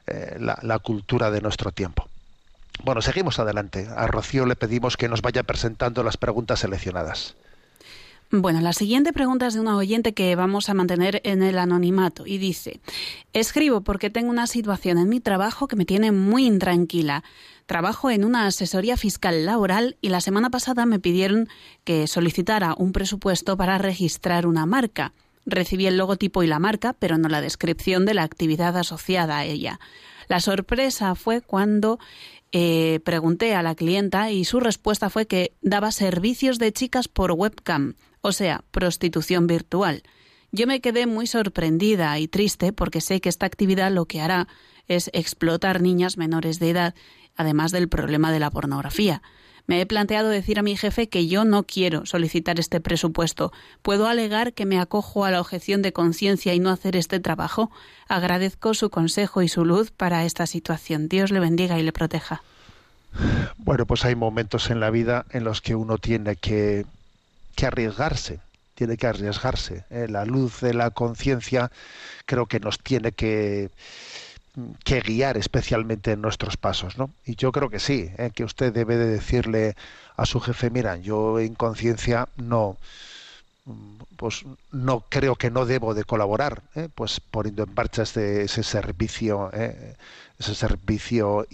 Speaker 1: eh, la cultura de nuestro tiempo. Bueno, seguimos adelante. A Rocío le pedimos que nos vaya presentando las preguntas seleccionadas.
Speaker 2: Bueno, la siguiente pregunta es de una oyente que vamos a mantener en el anonimato y dice, escribo porque tengo una situación en mi trabajo que me tiene muy intranquila. Trabajo en una asesoría fiscal laboral y la semana pasada me pidieron que solicitara un presupuesto para registrar una marca. Recibí el logotipo y la marca, pero no la descripción de la actividad asociada a ella. La sorpresa fue cuando eh, pregunté a la clienta y su respuesta fue que daba servicios de chicas por webcam o sea, prostitución virtual. Yo me quedé muy sorprendida y triste porque sé que esta actividad lo que hará es explotar niñas menores de edad, además del problema de la pornografía. Me he planteado decir a mi jefe que yo no quiero solicitar este presupuesto. ¿Puedo alegar que me acojo a la objeción de conciencia y no hacer este trabajo? Agradezco su consejo y su luz para esta situación. Dios le bendiga y le proteja.
Speaker 1: Bueno, pues hay momentos en la vida en los que uno tiene que arriesgarse, tiene que arriesgarse. ¿eh? La luz de la conciencia creo que nos tiene que, que guiar especialmente en nuestros pasos, ¿no? Y yo creo que sí, ¿eh? que usted debe de decirle a su jefe, mira, yo en conciencia no, pues no creo que no debo de colaborar, ¿eh? pues poniendo en marcha este, ese servicio, ese servicio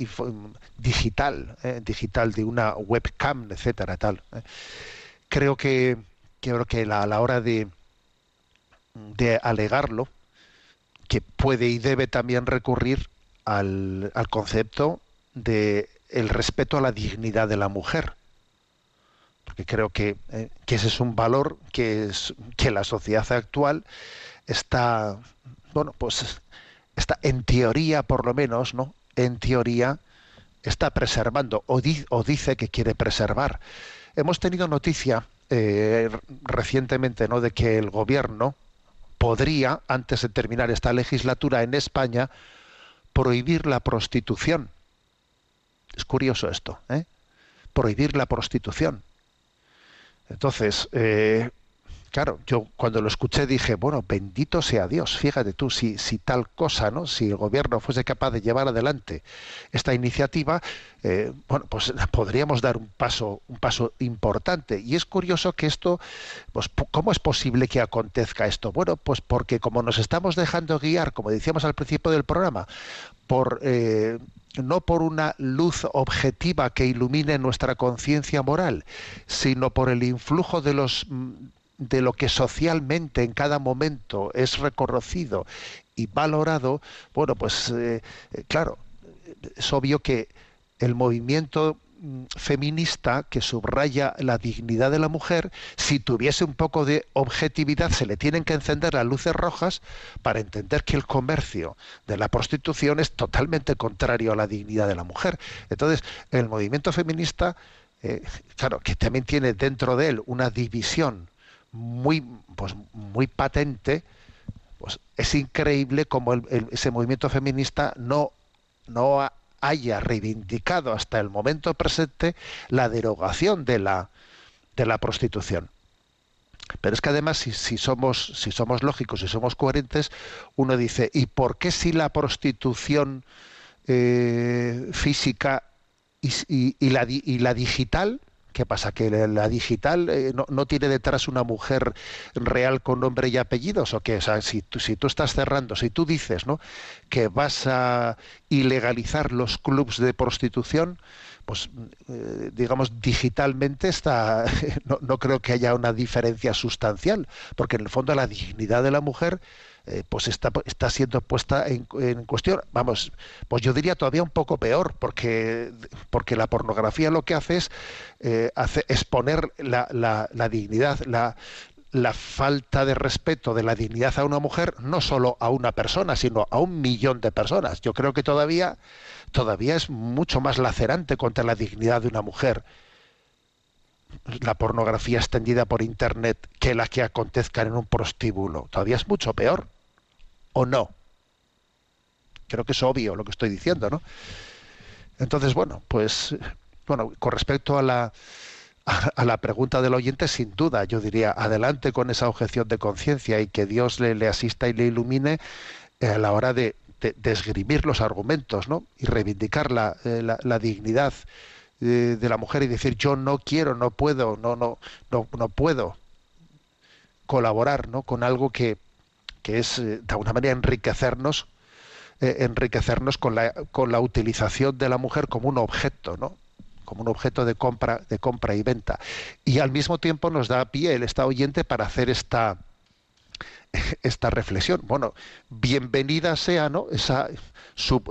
Speaker 1: digital, digital de una webcam, etcétera, tal creo que, creo que a la hora de, de alegarlo, que puede y debe también recurrir al, al concepto de el respeto a la dignidad de la mujer. Porque creo que, eh, que, ese es un valor que es que la sociedad actual está bueno pues está en teoría por lo menos no en teoría está preservando o, o dice que quiere preservar. Hemos tenido noticia eh, recientemente ¿no? de que el gobierno podría, antes de terminar esta legislatura en España, prohibir la prostitución. Es curioso esto, ¿eh? Prohibir la prostitución. Entonces, eh, claro, yo cuando lo escuché dije, bueno, bendito sea Dios, fíjate tú, si, si tal cosa, ¿no? Si el gobierno fuese capaz de llevar adelante esta iniciativa, eh, bueno, pues podríamos dar un paso, un paso importante. Y es curioso que esto, pues, ¿cómo es posible que acontezca esto? Bueno, pues porque como nos estamos dejando guiar, como decíamos al principio del programa, por eh, no por una luz objetiva que ilumine nuestra conciencia moral, sino por el influjo de los de lo que socialmente en cada momento es reconocido y valorado, bueno, pues eh, claro, es obvio que el movimiento mm, feminista que subraya la dignidad de la mujer, si tuviese un poco de objetividad, se le tienen que encender las luces rojas para entender que el comercio de la prostitución es totalmente contrario a la dignidad de la mujer. Entonces, el movimiento feminista, eh, claro, que también tiene dentro de él una división muy, pues, muy patente, pues es increíble como ese movimiento feminista no, no haya reivindicado hasta el momento presente la derogación de la, de la prostitución. Pero es que además, si, si, somos, si somos lógicos, si somos coherentes, uno dice, ¿y por qué si la prostitución eh, física y, la, y la digital ¿Qué pasa? ¿Que la digital eh, no, tiene detrás una mujer real con nombre y apellidos? ¿O qué? O sea, si tú, si tú estás cerrando, si tú dices ¿no? que vas a ilegalizar los clubs de prostitución, pues eh, digamos digitalmente está no, no, creo que haya una diferencia sustancial porque en el fondo la dignidad de la mujer eh, pues está, está siendo puesta en, cuestión. Vamos, pues yo diría todavía un poco peor, porque, porque la pornografía lo que hace es eh, exponer la, la, la dignidad, la, la falta de respeto de la dignidad a una mujer, no solo a una persona, sino a un millón de personas. Yo creo que todavía, todavía es mucho más lacerante contra la dignidad de una mujer la pornografía extendida por internet que la que acontezca en un prostíbulo. Todavía es mucho peor o no. Creo que es obvio lo que estoy diciendo, ¿no? Entonces, bueno, pues, bueno, con respecto a la, a, la pregunta del oyente, sin duda, yo diría, adelante con esa objeción de conciencia y que Dios le, le asista y le ilumine eh, a la hora de, de, de esgrimir los argumentos, ¿no? Y reivindicar la, eh, la dignidad eh, de la mujer y decir yo no quiero, no puedo, no, no, no, no puedo colaborar, ¿no? Con algo que, que es eh, de alguna manera enriquecernos, eh, enriquecernos con la, con la utilización de la mujer como un objeto, ¿no? como un objeto de compra, de compra y venta. Y al mismo tiempo nos da pie el Estado oyente para hacer esta, esta reflexión. Bueno, bienvenida sea ¿no? esa,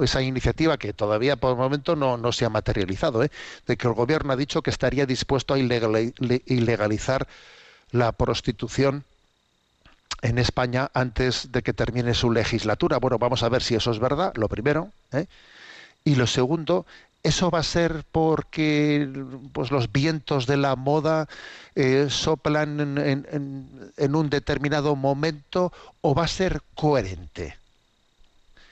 Speaker 1: esa iniciativa que todavía por el momento no, no se ha materializado, ¿eh? de que el gobierno ha dicho que estaría dispuesto a ilegali- le- ilegalizar la prostitución en España antes de que termine su legislatura. Bueno, vamos a ver si eso es verdad, lo primero. ¿eh? Y lo segundo, ¿eso va a ser porque pues, los vientos de la moda eh, soplan en, en- un determinado momento o va a ser coherente?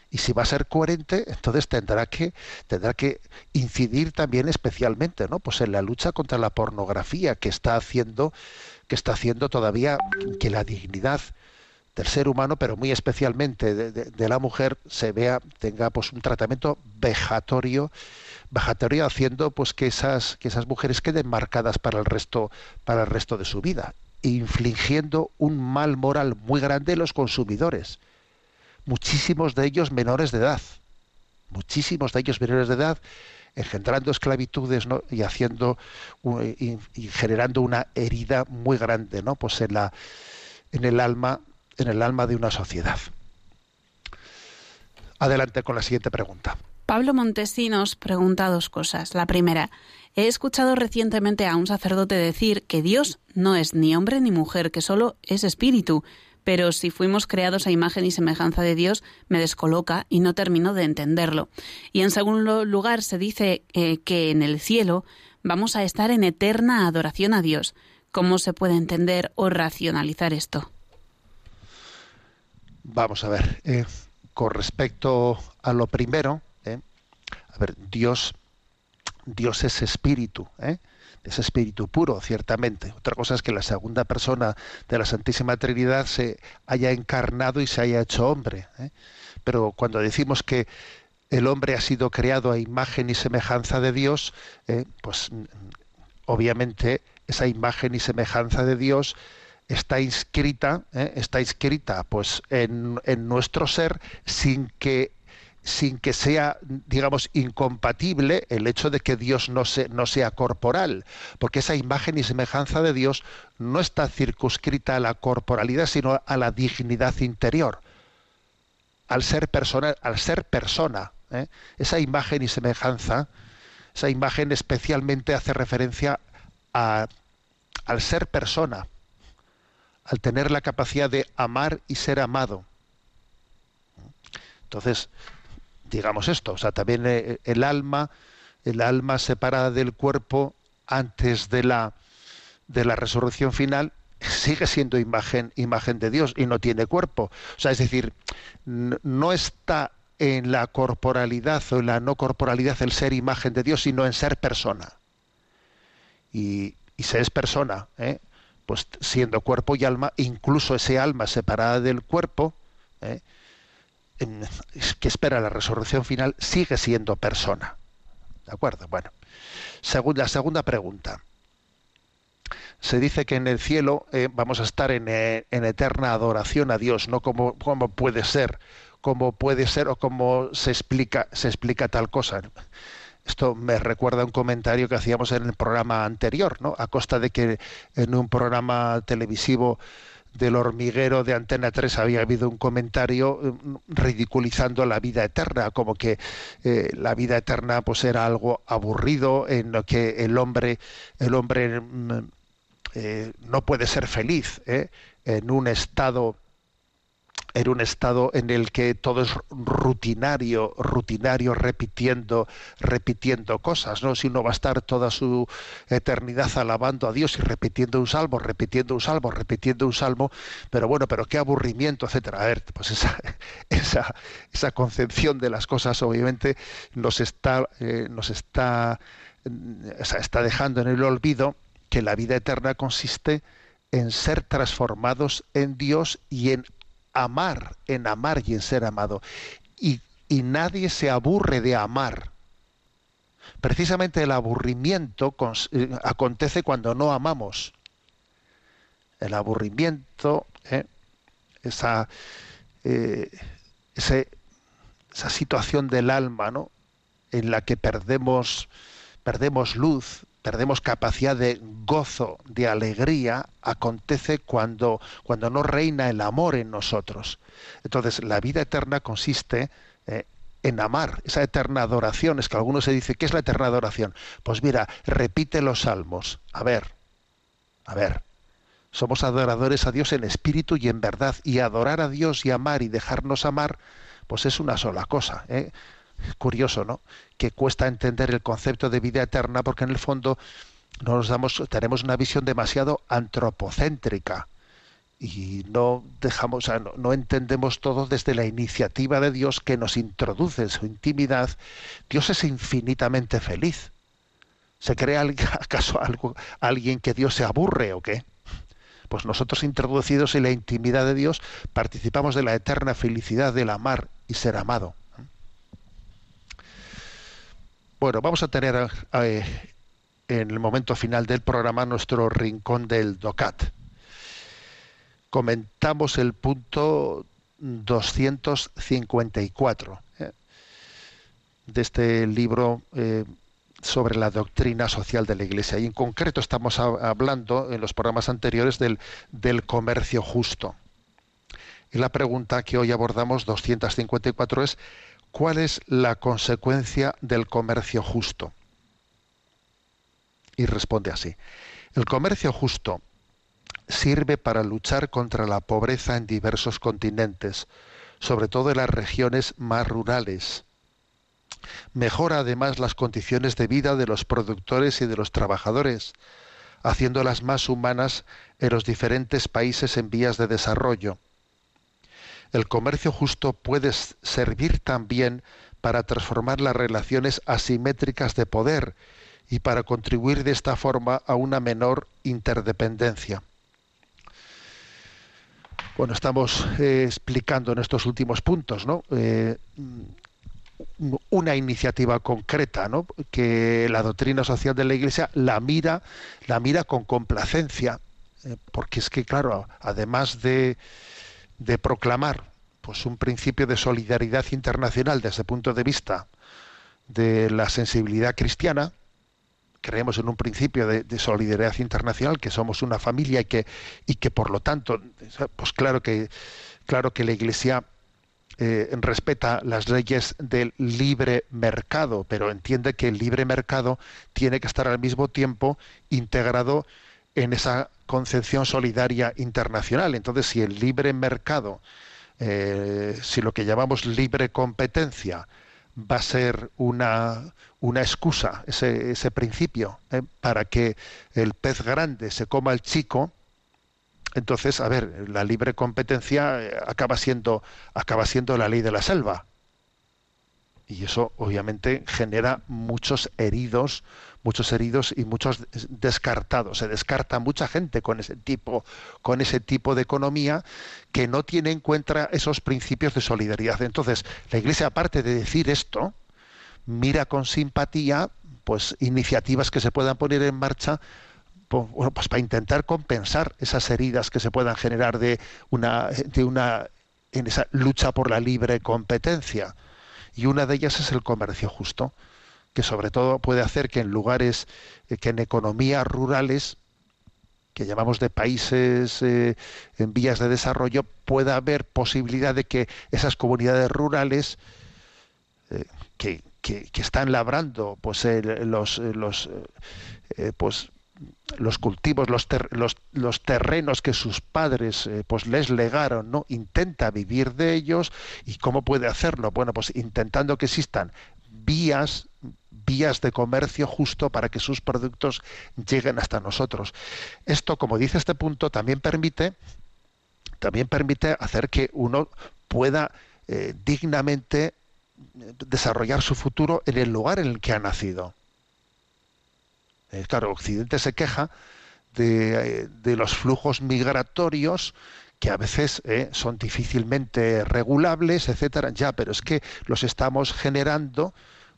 Speaker 1: Y si va a ser coherente, entonces tendrá que tendrá que incidir también especialmente, ¿no? Pues en la lucha contra la pornografía que está haciendo que está haciendo todavía que la dignidad del ser humano, pero muy especialmente de, la mujer, se vea, tenga pues un tratamiento vejatorio, vejatorio haciendo pues que esas, que esas mujeres queden marcadas para el resto, para el resto de su vida, infligiendo un mal moral muy grande en los consumidores, muchísimos de ellos menores de edad, muchísimos de ellos menores de edad, engendrando esclavitudes y haciendo y generando una herida muy grande, ¿no? Pues en la en el alma en el alma de una sociedad. Adelante con la siguiente pregunta.
Speaker 2: Pablo Montesinos pregunta dos cosas. La primera, he escuchado recientemente a un sacerdote decir que Dios no es ni hombre ni mujer, que solo es espíritu. Pero si fuimos creados a imagen y semejanza de Dios, me descoloca y no termino de entenderlo. Y en segundo lugar, se dice eh, que en el cielo vamos a estar en eterna adoración a Dios. ¿Cómo se puede entender o racionalizar esto?
Speaker 1: Vamos a ver, eh, con respecto a lo primero, eh, a ver, Dios, Dios es espíritu, ¿eh? Es espíritu puro, ciertamente. Otra cosa es que la segunda persona de la Santísima Trinidad se haya encarnado y se haya hecho hombre. ¿eh? Pero cuando decimos que el hombre ha sido creado a imagen y semejanza de Dios, eh, pues mm, obviamente esa imagen y semejanza de Dios está inscrita, ¿eh? está inscrita pues en, en nuestro ser sin que sin que sea, digamos, incompatible el hecho de que Dios no, se, no sea corporal, porque esa imagen y semejanza de Dios no está circunscrita a la corporalidad, sino a la dignidad interior, al ser persona, al ser persona. ¿eh? Esa imagen y semejanza, esa imagen especialmente hace referencia al ser persona, al tener la capacidad de amar y ser amado. Entonces, digamos esto, o sea, también eh, el alma, el alma separada del cuerpo antes de la de la resurrección final sigue siendo imagen imagen de Dios y no tiene cuerpo. O sea, es decir, no está en la corporalidad o en la no corporalidad el ser imagen de Dios, sino en ser persona. Y, y es persona, ¿eh? pues siendo cuerpo y alma, incluso ese alma separada del cuerpo, ¿eh? que espera la resurrección final, sigue siendo persona. ¿De acuerdo? Bueno. Segun- la segunda pregunta. Se dice que en el cielo eh, vamos a estar en, eh, en eterna adoración a Dios, no como, como puede ser, como puede ser o como se explica, se explica tal cosa. Esto me recuerda a un comentario que hacíamos en el programa anterior, ¿no? A costa de que en un programa televisivo del hormiguero de Antena 3 había habido un comentario eh, ridiculizando la vida eterna, como que eh, la vida eterna pues era algo aburrido, en lo que el hombre, el hombre mm, eh, no puede ser feliz en un estado en un estado en el que todo es rutinario, rutinario, repitiendo, repitiendo cosas, ¿no? Si uno va a estar toda su eternidad alabando a Dios y repitiendo un salmo, repitiendo un salmo, repitiendo un salmo, pero bueno, pero qué aburrimiento, etcétera. A ver, pues esa, esa, esa concepción de las cosas obviamente nos está, eh, nos está, mm, o sea, está dejando en el olvido que la vida eterna consiste en ser transformados en Dios y en amar, en amar y en ser amado. Y, y nadie se aburre de amar. Precisamente el aburrimiento eh, acontece cuando no amamos. El aburrimiento, ¿eh? esa, eh, esa situación del alma, ¿no? En la que perdemos, perdemos luz, perdemos capacidad de gozo, de alegría, acontece cuando, cuando no reina el amor en nosotros. Entonces, la vida eterna consiste eh, en amar, esa eterna adoración. Es que algunos se dice, ¿qué es la eterna adoración? Pues mira, repite los salmos. A ver, a ver. Somos adoradores a Dios en espíritu y en verdad. Y adorar a Dios y amar y dejarnos amar, pues es una sola cosa. ¿eh? Curioso, ¿no? Que cuesta entender el concepto de vida eterna porque en el fondo nos damos, tenemos una visión demasiado antropocéntrica y no dejamos, o sea, no, no entendemos todo desde la iniciativa de Dios que nos introduce en su intimidad. Dios es infinitamente feliz. ¿Se cree acaso algo, alguien que Dios se aburre o qué? Pues nosotros introducidos en la intimidad de Dios participamos de la eterna felicidad del amar y ser amado. Bueno, vamos a tener eh, en el momento final del programa nuestro rincón del DOCAT. Comentamos el punto 254 eh, de este libro eh, sobre la doctrina social de la Iglesia. Y en concreto estamos hablando en los programas anteriores del, del comercio justo. Y la pregunta que hoy abordamos, 254, es ¿cuál es la consecuencia del comercio justo? Y responde así. El comercio justo sirve para luchar contra la pobreza en diversos continentes, sobre todo en las regiones más rurales. Mejora además las condiciones de vida de los productores y de los trabajadores, haciéndolas más humanas en los diferentes países en vías de desarrollo. El comercio justo puede servir también para transformar las relaciones asimétricas de poder y para contribuir de esta forma a una menor interdependencia. Bueno, estamos eh, explicando en estos últimos puntos, ¿no? Eh, mm, una iniciativa concreta, ¿no? Que la doctrina social de la Iglesia la mira, la mira con complacencia, eh, porque es que, claro, además de, de proclamar pues un principio de solidaridad internacional desde el punto de vista de la sensibilidad cristiana, creemos en un principio de, solidaridad internacional, que somos una familia y que, y que por lo tanto, pues claro que, claro que la Iglesia eh, respeta las leyes del libre mercado, pero entiende que el libre mercado tiene que estar al mismo tiempo integrado en esa concepción solidaria internacional. Entonces, si el libre mercado, eh, si lo que llamamos libre competencia, va a ser una, una excusa, ese, ese principio, ¿eh? para que el pez grande se coma al chico, entonces, a ver, la libre competencia eh, acaba siendo, acaba siendo la ley de la selva. Y eso obviamente genera muchos heridos, muchos heridos y muchos des- descartados. Se descarta mucha gente con ese tipo, con ese tipo de economía que no tiene en cuenta esos principios de solidaridad. Entonces, la Iglesia, aparte de decir esto, mira con simpatía pues iniciativas que se puedan poner en marcha bueno, pues para intentar compensar esas heridas que se puedan generar de una de una en esa lucha por la libre competencia y una de ellas es el comercio justo que sobre todo puede hacer que en lugares eh, que en economías rurales que llamamos de países eh, en vías de desarrollo pueda haber posibilidad de que esas comunidades rurales eh, que, que- que están labrando pues los los pues los cultivos, los, ter- los, los terrenos que sus padres pues les legaron, ¿no? Intenta vivir de ellos y cómo puede hacerlo. Bueno, pues intentando que existan vías vías de comercio justo para que sus productos lleguen hasta nosotros. Esto, como dice este punto, también permite también permite hacer que uno pueda eh, dignamente eh, desarrollar su futuro en el lugar en el que ha nacido. Eh, claro, Occidente se queja de, los flujos migratorios que a veces son difícilmente regulables, etcétera. Ya, pero es que los estamos generando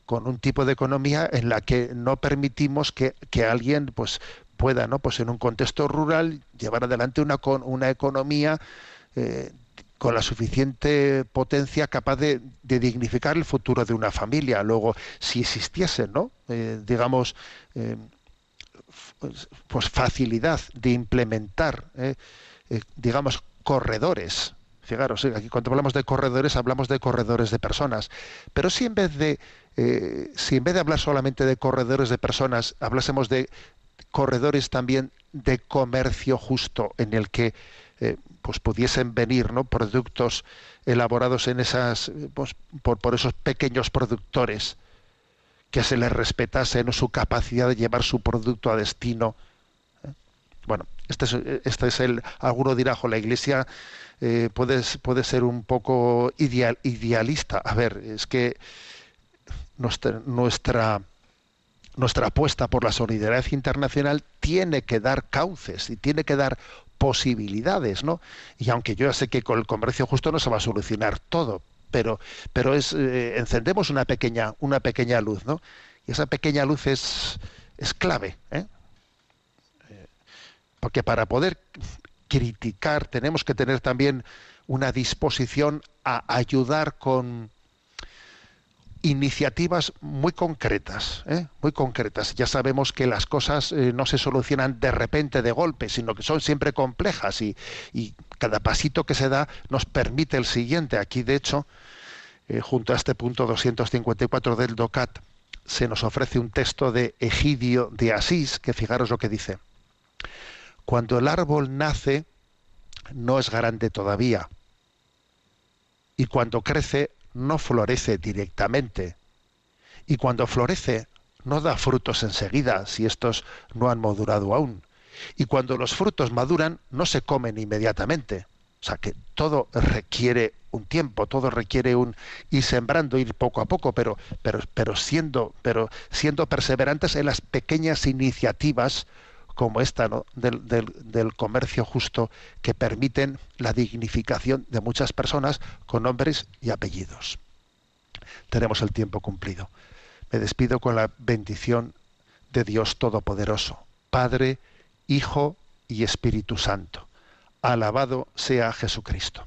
Speaker 1: con un tipo de economía en la que no permitimos que, que alguien pues pueda, ¿no? Pues en un contexto rural llevar adelante una, una economía eh, con la suficiente potencia capaz de, de dignificar el futuro de una familia. Luego, si existiese, ¿no? Eh, digamos, eh, pues, facilidad de implementar, digamos, corredores. Fijaros, aquí cuando hablamos de corredores hablamos de corredores de personas, pero si en vez de eh, si en vez de hablar solamente de corredores de personas hablásemos de corredores también de comercio justo en el que eh, pues pudiesen venir ¿no? productos elaborados en esas eh, pues, por, por esos pequeños productores que se les respetase ¿no? su capacidad de llevar su producto a destino bueno este es, este es el alguno dirá "Jo, la iglesia puede, puede ser un poco ideal, idealista a ver es que nuestra, nuestra apuesta por la solidaridad internacional tiene que dar cauces y tiene que dar posibilidades, ¿no? Y aunque yo ya sé que con el comercio justo no se va a solucionar todo, pero, pero es eh, encendemos una pequeña, una pequeña luz, ¿no? Y esa pequeña luz es, es clave, ¿eh? Eh, Porque para poder criticar tenemos que tener también una disposición a ayudar con, iniciativas muy concretas, ¿eh? muy concretas. Ya sabemos que las cosas eh, no se solucionan de repente, de golpe, sino que son siempre complejas y, cada pasito que se da nos permite el siguiente. Aquí, de hecho, eh, junto a este punto 254 del DOCAT, se nos ofrece un texto de Egidio de Asís, que fijaros lo que dice. Cuando el árbol nace, no es grande todavía. Y cuando crece, no florece directamente. Y cuando florece, no da frutos enseguida, si estos no han madurado aún. Y cuando los frutos maduran, no se comen inmediatamente. O sea que todo requiere un tiempo, todo requiere un ir sembrando, ir poco a poco, pero, pero, pero siendo, pero siendo perseverantes en las pequeñas iniciativas como esta ¿no? del, del, del, comercio justo que permiten la dignificación de muchas personas con nombres y apellidos. Tenemos el tiempo cumplido. Me despido con la bendición de Dios Todopoderoso, Padre, Hijo y Espíritu Santo. Alabado sea Jesucristo.